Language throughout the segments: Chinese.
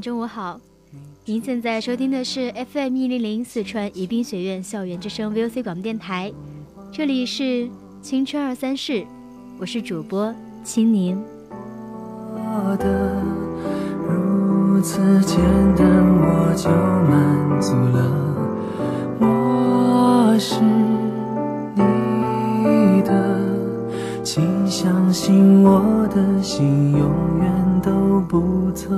事。中午好，您现在收听的是 FM 一零零四川宜宾学院校园之声 VOC 广播电台，这里是青春二三事，我是主播青柠。我的如此简单我就满足了，我是你的，请相信我的心永远都不走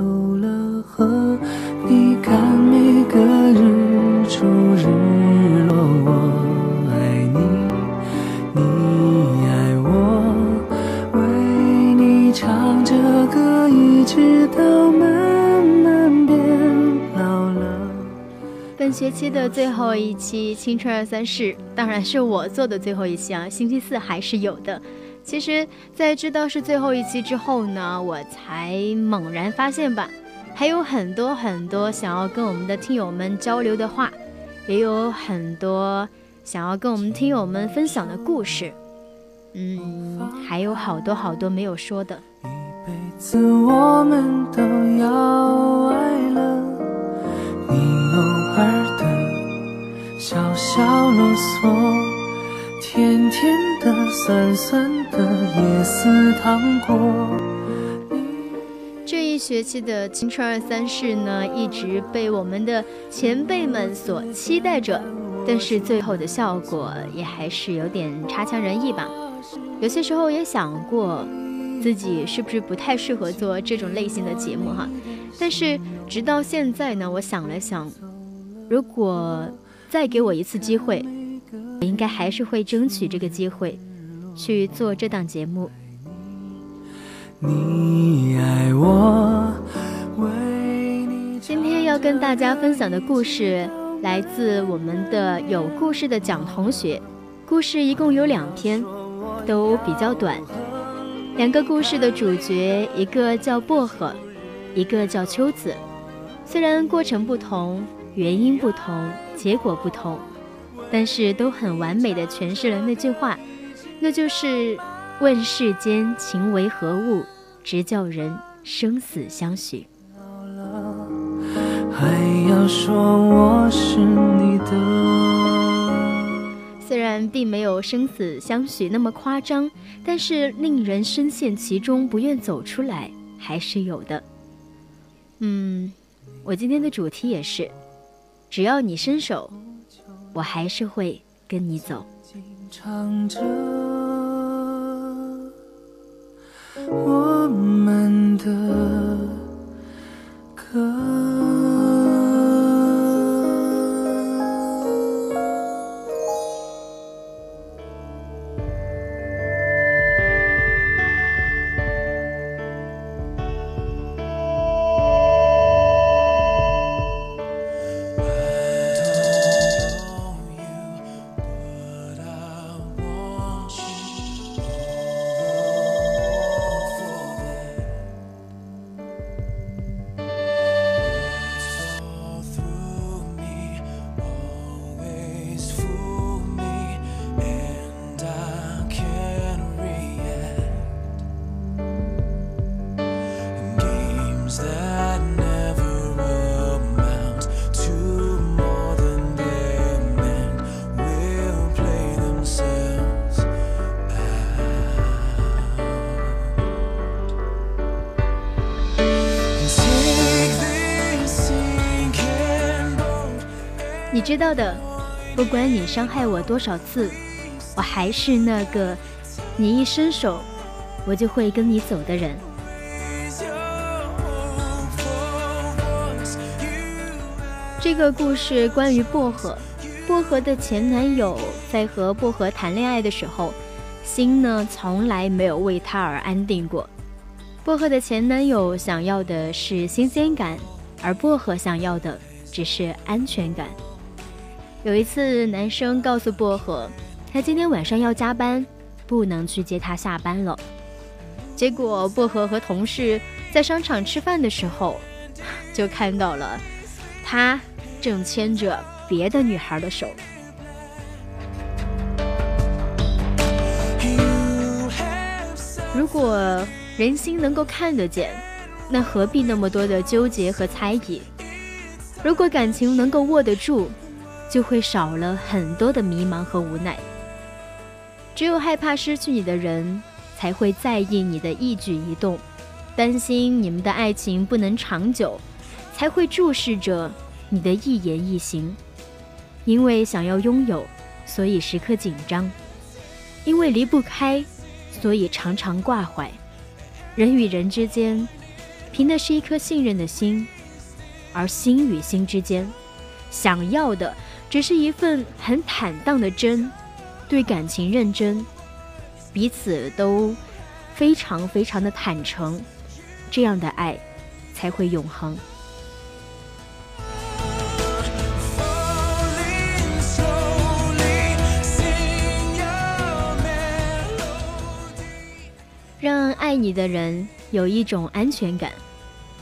学期的最后一期《青春二三事》，当然是我做的最后一期啊，星期四还是有的。其实，在知道是最后一期之后呢，我才猛然发现吧。还有很多很多想要跟我们的听友们交流的话，也有很多想要跟我们听友们分享的故事，嗯，还有好多好多没有说的。一辈子我们都要爱了，你儿的小小啰嗦，甜甜的酸酸的椰丝糖果。这一学期的青春二三事呢，一直被我们的前辈们所期待着，但是最后的效果也还是有点差强人意吧。有些时候也想过，自己是不是不太适合做这种类型的节目哈。但是直到现在呢，我想了想，如果再给我一次机会，我应该还是会争取这个机会，去做这档节目。你爱我，为你今天要跟大家分享的故事来自我们的有故事的蒋同学。故事一共有两篇，都比较短。两个故事的主角，一个叫薄荷，一个叫秋子。虽然过程不同，原因不同，结果不同，但是都很完美的诠释了那句话，那就是问世间情为何物。直叫人生死相许。虽然并没有生死相许那么夸张，但是令人深陷其中不愿走出来还是有的。嗯，我今天的主题也是，只要你伸手，我还是会跟你走。我们的歌。知道的，不管你伤害我多少次，我还是那个你一伸手我就会跟你走的人。这个故事关于薄荷。薄荷的前男友在和薄荷谈恋爱的时候，心呢从来没有为他而安定过。薄荷的前男友想要的是新鲜感，而薄荷想要的只是安全感。有一次，男生告诉薄荷，他今天晚上要加班，不能去接他下班了。结果，薄荷和同事在商场吃饭的时候，就看到了他正牵着。别的女孩的手。如果人心能够看得见，那何必那么多的纠结和猜疑？如果感情能够握得住，就会少了很多的迷茫和无奈。只有害怕失去你的人，才会在意你的一举一动，担心你们的爱情不能长久，才会注视着你的一言一行。因为想要拥有，所以时刻紧张；因为离不开，所以常常挂怀。人与人之间，凭的是一颗信任的心；而心与心之间，想要的只是一份很坦荡的真，对感情认真，彼此都非常非常的坦诚，这样的爱才会永恒。让爱你的人有一种安全感，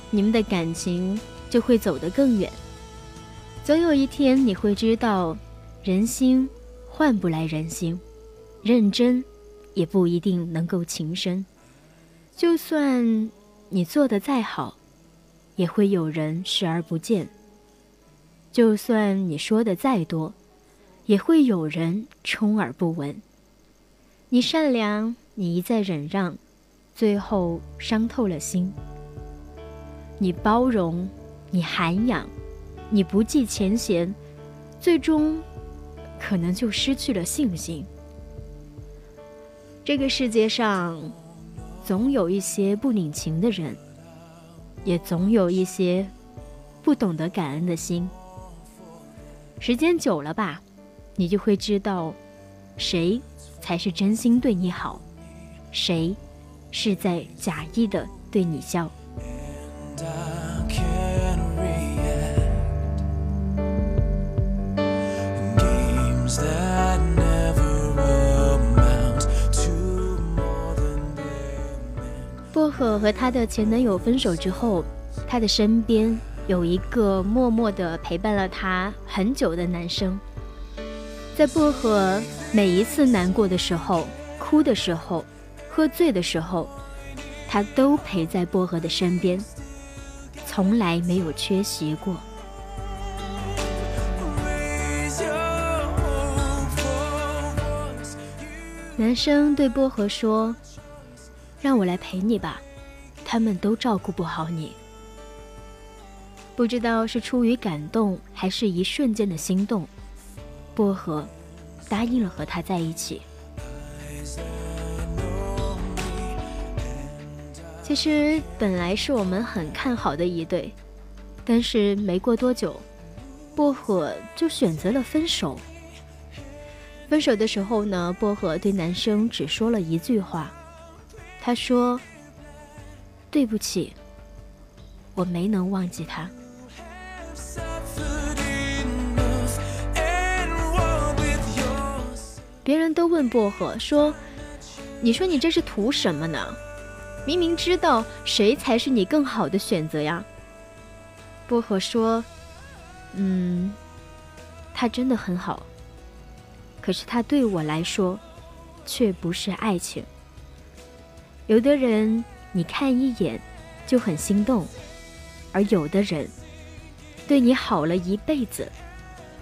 你们的感情就会走得更远。总有一天你会知道，人心换不来人心，认真也不一定能够情深。就算你做的再好，也会有人视而不见；就算你说的再多，也会有人充耳不闻。你善良，你一再忍让。最后伤透了心。你包容，你涵养，你不计前嫌，最终可能就失去了信心。这个世界上，总有一些不领情的人，也总有一些不懂得感恩的心。时间久了吧，你就会知道，谁才是真心对你好，谁。是在假意的对你笑。薄荷和她的前男友分手之后，她的身边有一个默默的陪伴了她很久的男生。在薄荷每一次难过的时候、哭的时候。喝醉的时候，他都陪在薄荷的身边，从来没有缺席过。男生对薄荷说：“让我来陪你吧，他们都照顾不好你。”不知道是出于感动，还是一瞬间的心动，薄荷答应了和他在一起。其实本来是我们很看好的一对，但是没过多久，薄荷就选择了分手。分手的时候呢，薄荷对男生只说了一句话，他说：“对不起，我没能忘记他。”别人都问薄荷说：“你说你这是图什么呢？”明明知道谁才是你更好的选择呀，薄荷说：“嗯，他真的很好，可是他对我来说，却不是爱情。有的人你看一眼就很心动，而有的人对你好了一辈子，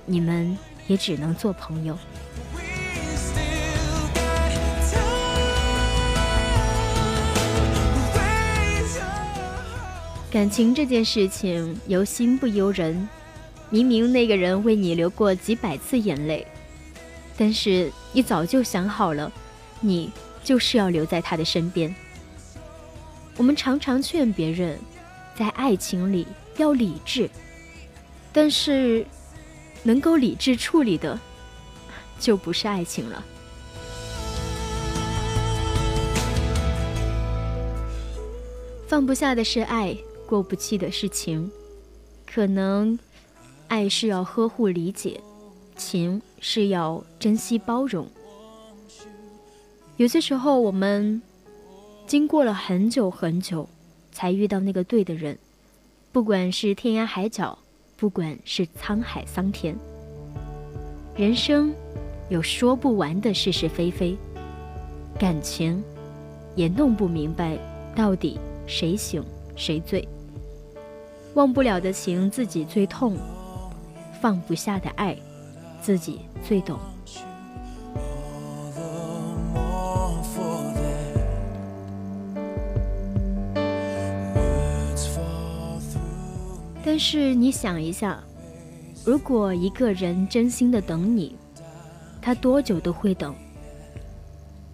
你们也只能做朋友。”感情这件事情由心不由人，明明那个人为你流过几百次眼泪，但是你早就想好了，你就是要留在他的身边。我们常常劝别人，在爱情里要理智，但是能够理智处理的，就不是爱情了。放不下的是爱，过不去的是情。可能，爱是要呵护理解，情是要珍惜包容。有些时候，我们经过了很久很久，才遇到那个对的人。不管是天涯海角，不管是沧海桑田，人生有说不完的是是非非，感情也弄不明白到底。谁醒谁醉，忘不了的情自己最痛，放不下的爱自己最懂。是你想一下，如果一个人真心的等你，他多久都会等；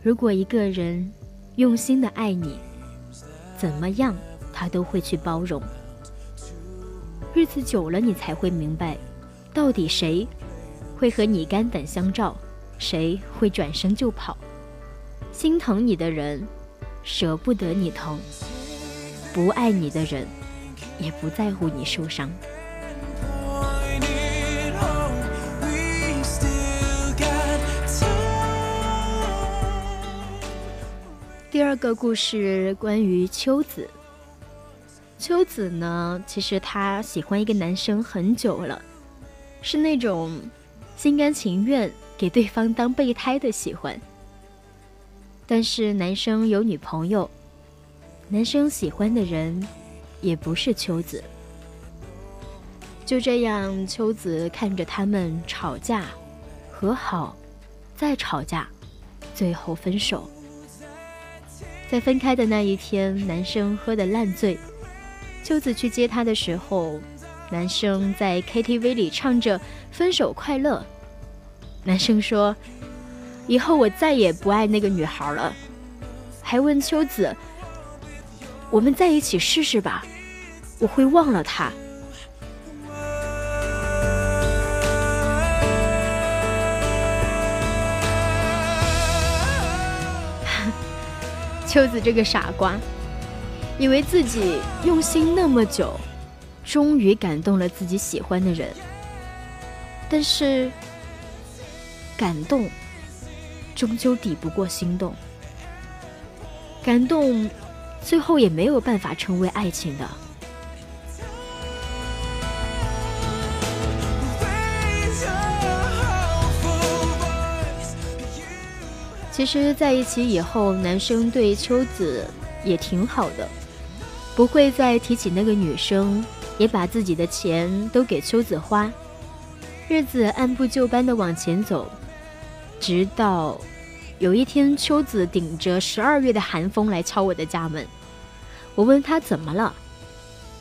如果一个人用心的爱你，怎么样，他都会去包容。日子久了，你才会明白，到底谁会和你肝胆相照，谁会转身就跑。心疼你的人，舍不得你疼；不爱你的人，也不在乎你受伤。第二个故事关于秋子。秋子呢，其实她喜欢一个男生很久了，是那种心甘情愿给对方当备胎的喜欢。但是男生有女朋友，男生喜欢的人也不是秋子。就这样，秋子看着他们吵架、和好、再吵架，最后分手。在分开的那一天，男生喝得烂醉，秋子去接他的时候，男生在 KTV 里唱着《分手快乐》。男生说：“以后我再也不爱那个女孩了。”还问秋子：“我们在一起试试吧，我会忘了他。”秋子这个傻瓜，以为自己用心那么久，终于感动了自己喜欢的人。但是，感动终究抵不过心动，感动最后也没有办法成为爱情的。其实，在一起以后，男生对秋子也挺好的，不会再提起那个女生，也把自己的钱都给秋子花，日子按部就班的往前走，直到有一天，秋子顶着十二月的寒风来敲我的家门，我问他怎么了，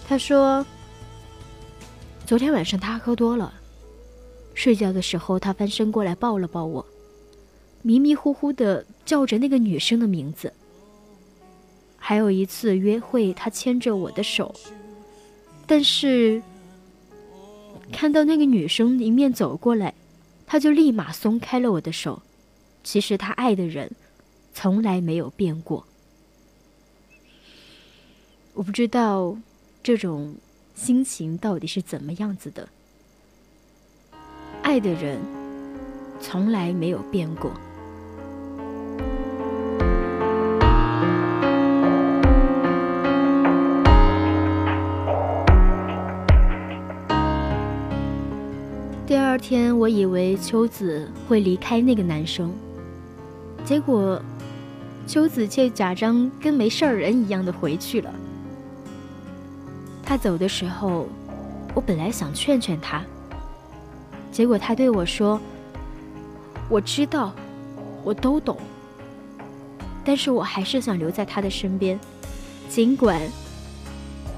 他说，昨天晚上他喝多了，睡觉的时候他翻身过来抱了抱我。迷迷糊糊的叫着那个女生的名字。还有一次约会，他牵着我的手，但是看到那个女生迎面走过来，他就立马松开了我的手。其实他爱的人从来没有变过。我不知道这种心情到底是怎么样子的。爱的人从来没有变过。二天，我以为秋子会离开那个男生，结果秋子却假装跟没事人一样的回去了。他走的时候，我本来想劝劝他，结果他对我说：“我知道，我都懂，但是我还是想留在他的身边，尽管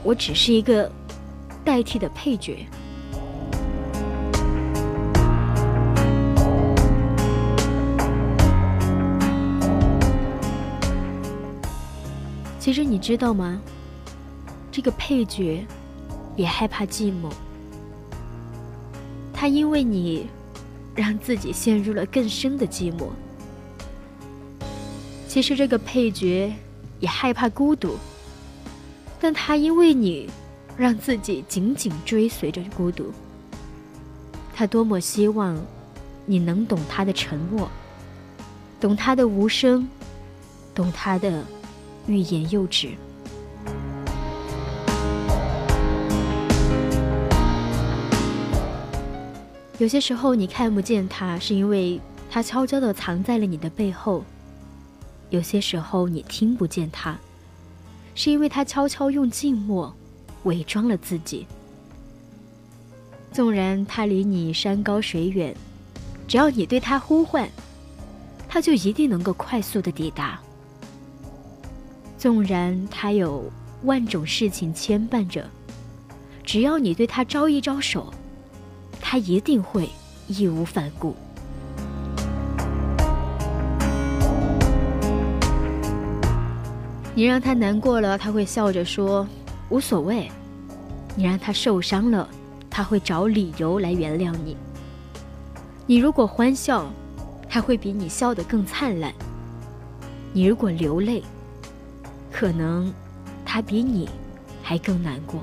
我只是一个代替的配角。”其实你知道吗？这个配角也害怕寂寞，他因为你，让自己陷入了更深的寂寞。其实这个配角也害怕孤独，但他因为你，让自己紧紧追随着孤独。他多么希望你能懂他的沉默，懂他的无声，懂他的欲言又止。有些时候你看不见他，是因为他悄悄地藏在了你的背后。有些时候你听不见他，是因为他悄悄用静默伪装了自己。纵然他离你山高水远，只要你对他呼唤，他就一定能够快速的抵达。纵然他有万种事情牵绊着，只要你对他招一招手，他一定会义无反顾。你让他难过了，他会笑着说无所谓；你让他受伤了，他会找理由来原谅你。你如果欢笑，他会比你笑得更灿烂；你如果流泪，可能他比你还更难过。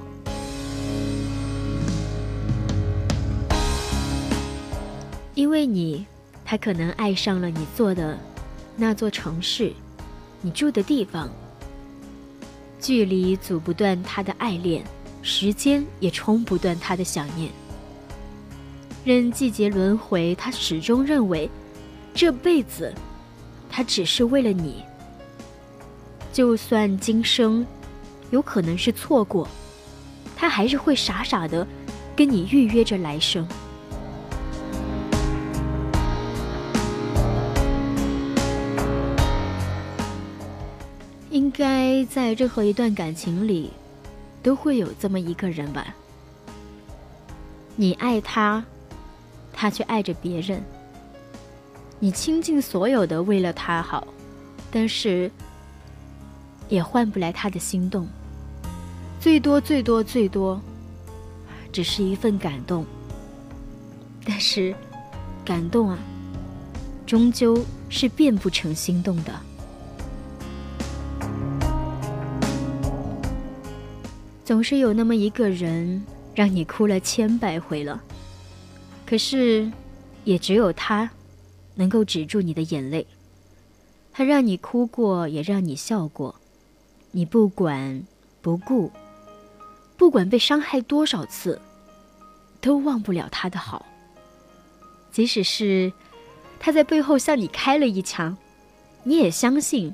因为你，他可能爱上了你做的那座城市，你住的地方。距离阻不断他的爱恋，时间也冲不断他的想念。任季节轮回，他始终认为，这辈子，他只是为了你。就算今生，有可能是错过，他还是会傻傻的，跟你预约着来生。应该在任何一段感情里，都会有这么一个人吧。你爱他，他却爱着别人。你倾尽所有的为了他好，但是也换不来他的心动。最多最多最多，只是一份感动。但是，感动啊，终究是变不成心动的。总是有那么一个人，让你哭了千百回了，可是，也只有他，能够止住你的眼泪。他让你哭过，也让你笑过，你不管不顾，不管被伤害多少次，都忘不了他的好。即使是他在背后向你开了一枪，你也相信，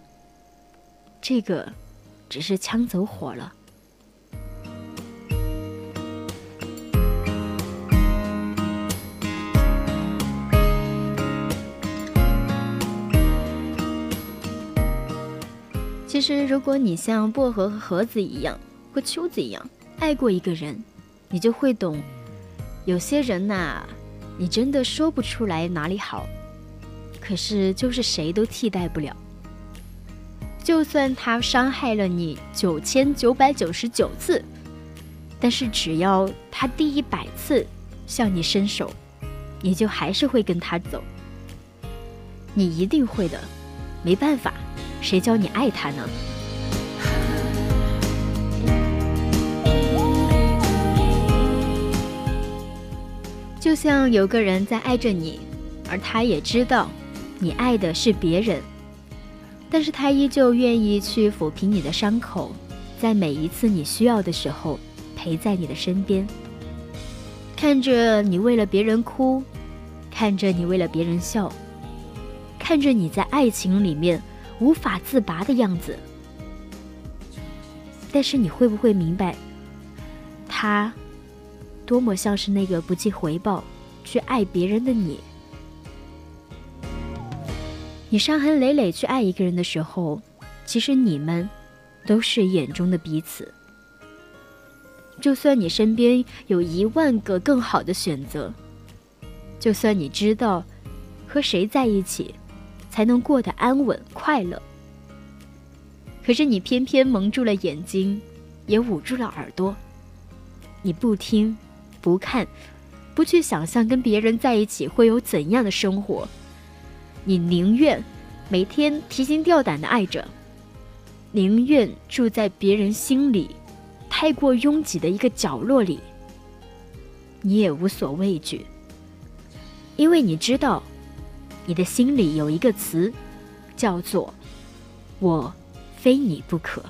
这个只是枪走火了。其实，如果你像薄荷和盒子一样，和秋子一样爱过一个人，你就会懂，有些人呐，你真的说不出来哪里好，可是就是谁都替代不了。就算他伤害了你九千九百九十九次，但是只要他第一百次向你伸手，你就还是会跟他走。你一定会的，没办法。谁教你爱他呢？就像有个人在爱着你，而他也知道你爱的是别人，但是他依旧愿意去抚平你的伤口，在每一次你需要的时候陪在你的身边，看着你为了别人哭，看着你为了别人笑，看着你在爱情里面。无法自拔的样子，但是你会不会明白，他多么像是那个不计回报去爱别人的你？你伤痕累累去爱一个人的时候，其实你们都是眼中的彼此。就算你身边有一万个更好的选择，就算你知道和谁在一起。才能过得安稳快乐。可是你偏偏蒙住了眼睛，也捂住了耳朵。你不听，不看，不去想象跟别人在一起会有怎样的生活。你宁愿每天提心吊胆的爱着，宁愿住在别人心里太过拥挤的一个角落里，你也无所畏惧，因为你知道，你的心里有一个词，叫做“我非你不可”。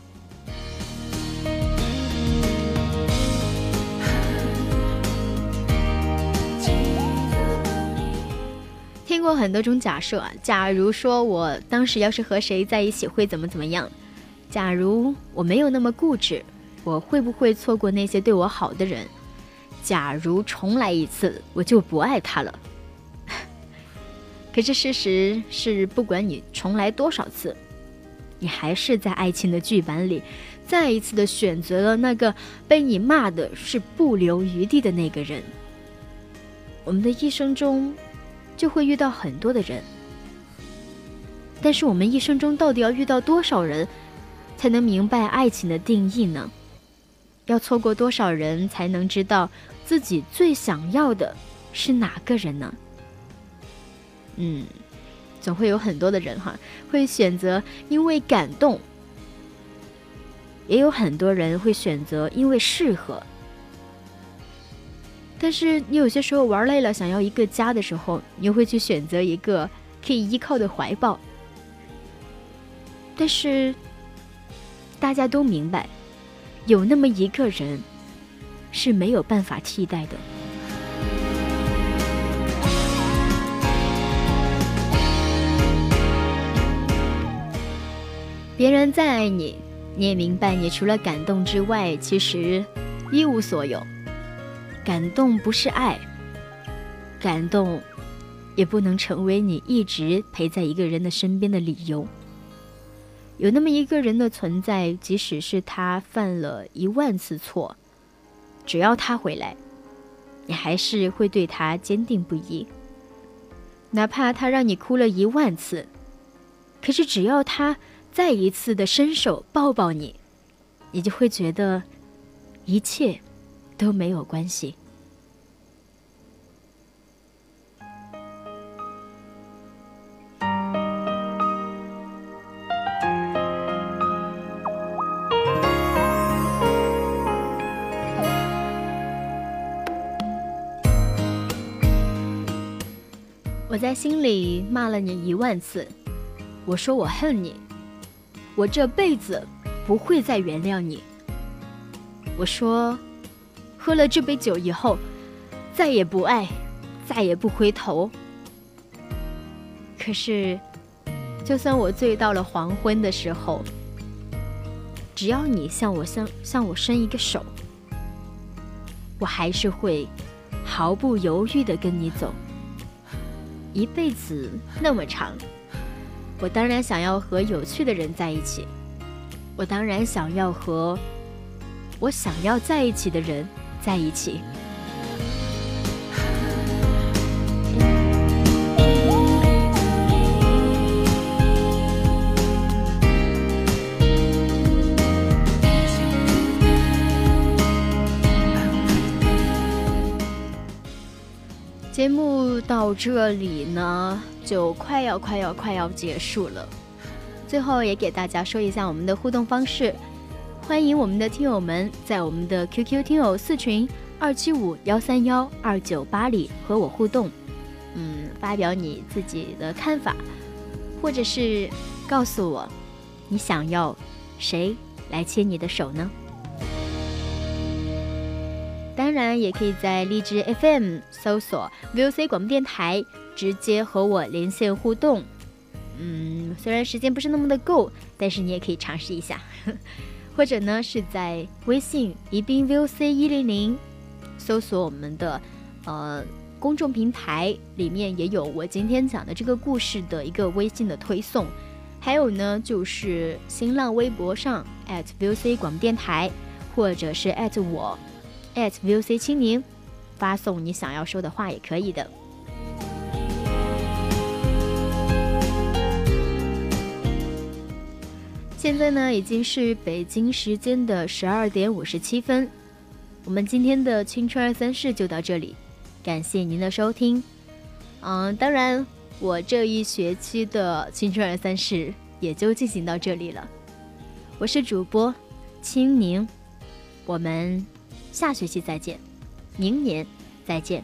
听过很多种假设啊，假如说我当时要是和谁在一起会怎么怎么样？假如我没有那么固执，我会不会错过那些对我好的人？假如重来一次，我就不爱他了。可是事实是，不管你重来多少次，你还是在爱情的剧本里，再一次的选择了那个被你骂的是不留余地的那个人。我们的一生中。就会遇到很多的人，但是我们一生中到底要遇到多少人，才能明白爱情的定义呢？要错过多少人才能知道自己最想要的是哪个人呢？嗯，总会有很多的人哈，会选择因为感动，也有很多人会选择因为适合。但是你有些时候玩累了，想要一个家的时候，你会去选择一个可以依靠的怀抱。但是大家都明白，有那么一个人是没有办法替代的。别人再爱你，你也明白，你除了感动之外，其实一无所有。感动不是爱，感动也不能成为你一直陪在一个人的身边的理由。有那么一个人的存在，即使是他犯了一万次错，只要他回来，你还是会对他坚定不移。哪怕他让你哭了一万次，可是只要他再一次的伸手抱抱你，你就会觉得一切都没有关系。我在心里骂了你一万次，我说我恨你，我这辈子不会再原谅你。我说，喝了这杯酒以后，再也不爱，再也不回头。可是，就算我醉到了黄昏的时候，只要你向我向向我伸一个手，我还是会毫不犹豫的跟你走。一辈子那么长，我当然想要和有趣的人在一起，我当然想要和我想要在一起的人在一起。节目到这里呢，就快要快要快要结束了。最后也给大家说一下我们的互动方式，欢迎我们的听友们在我们的 QQ 听友四群二七五幺三幺二九八里和我互动，嗯，发表你自己的看法，或者是告诉我你想要谁来牵你的手呢？当然，也可以在荔枝 FM 搜索 VOC 广播电台，直接和我连线互动。嗯，虽然时间不是那么的够，但是你也可以尝试一下。或者呢，是在微信宜宾 VOC 一零零搜索我们的呃公众平台，里面也有我今天讲的这个故事的一个微信的推送。还有呢，就是新浪微博上 @VOC 广播电台，或者是我。At VOC 青柠，发送你想要说的话也可以的。现现在呢已经是北京时间的十二点五十七分，我们今天的青春二三事就到这里，感谢您的收听。嗯，当然我这一学期的青春二三事也就进行到这里了。我是主播青柠，我们下学期再见，明年再见。